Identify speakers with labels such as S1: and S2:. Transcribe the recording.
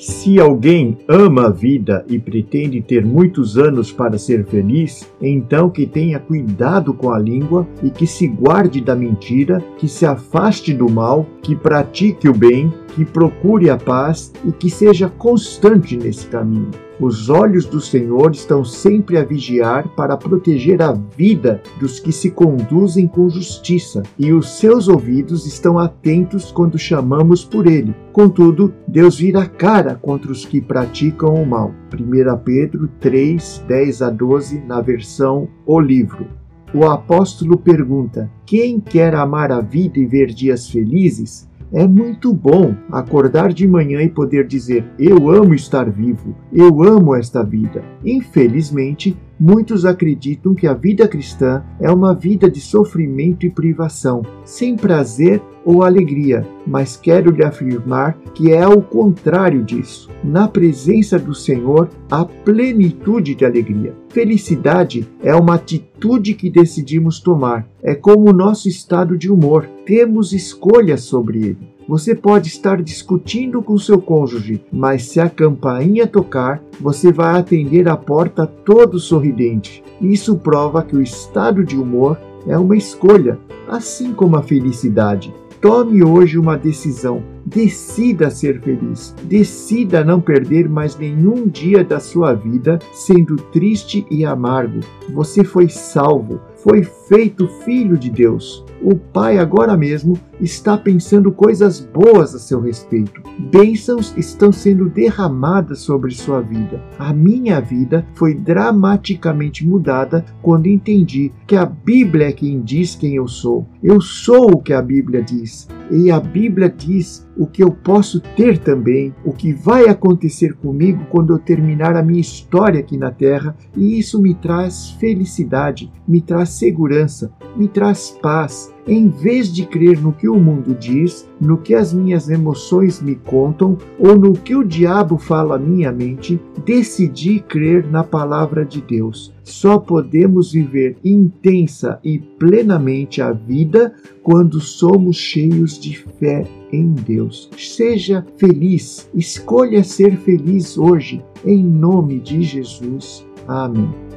S1: Se alguém ama a vida e pretende ter muitos anos para ser feliz, então que tenha cuidado com a língua e que se guarde da mentira, que se afaste do mal, que pratique o bem, que procure a paz e que seja constante nesse caminho. Os olhos do Senhor estão sempre a vigiar para proteger a vida dos que se conduzem com justiça, e os seus ouvidos estão atentos quando chamamos por ele. Contudo, Deus vira a cara contra os que praticam o mal. 1 Pedro 3, 10 a 12, na versão O Livro. O apóstolo pergunta: Quem quer amar a vida e ver dias felizes? É muito bom acordar de manhã e poder dizer: Eu amo estar vivo, eu amo esta vida. Infelizmente, muitos acreditam que a vida cristã é uma vida de sofrimento e privação, sem prazer ou alegria, mas quero lhe afirmar que é ao contrário disso. Na presença do Senhor há plenitude de alegria. Felicidade é uma atitude que decidimos tomar, é como o nosso estado de humor, temos escolha sobre ele. Você pode estar discutindo com seu cônjuge, mas se a campainha tocar, você vai atender a porta todo sorridente. Isso prova que o estado de humor é uma escolha, assim como a felicidade. Tome hoje uma decisão. Decida ser feliz. Decida não perder mais nenhum dia da sua vida sendo triste e amargo. Você foi salvo, foi feito filho de Deus. O Pai agora mesmo está pensando coisas boas a seu respeito. Bênçãos estão sendo derramadas sobre sua vida. A minha vida foi dramaticamente mudada quando entendi que a Bíblia é quem diz quem eu sou. Eu sou o que a Bíblia diz. E a Bíblia diz o que eu posso ter também, o que vai acontecer comigo quando eu terminar a minha história aqui na Terra, e isso me traz felicidade, me traz segurança, me traz paz. Em vez de crer no que o mundo diz, no que as minhas emoções me contam ou no que o diabo fala à minha mente, decidi crer na palavra de Deus. Só podemos viver intensa e plenamente a vida quando somos cheios de fé em Deus. Seja feliz, escolha ser feliz hoje, em nome de Jesus. Amém.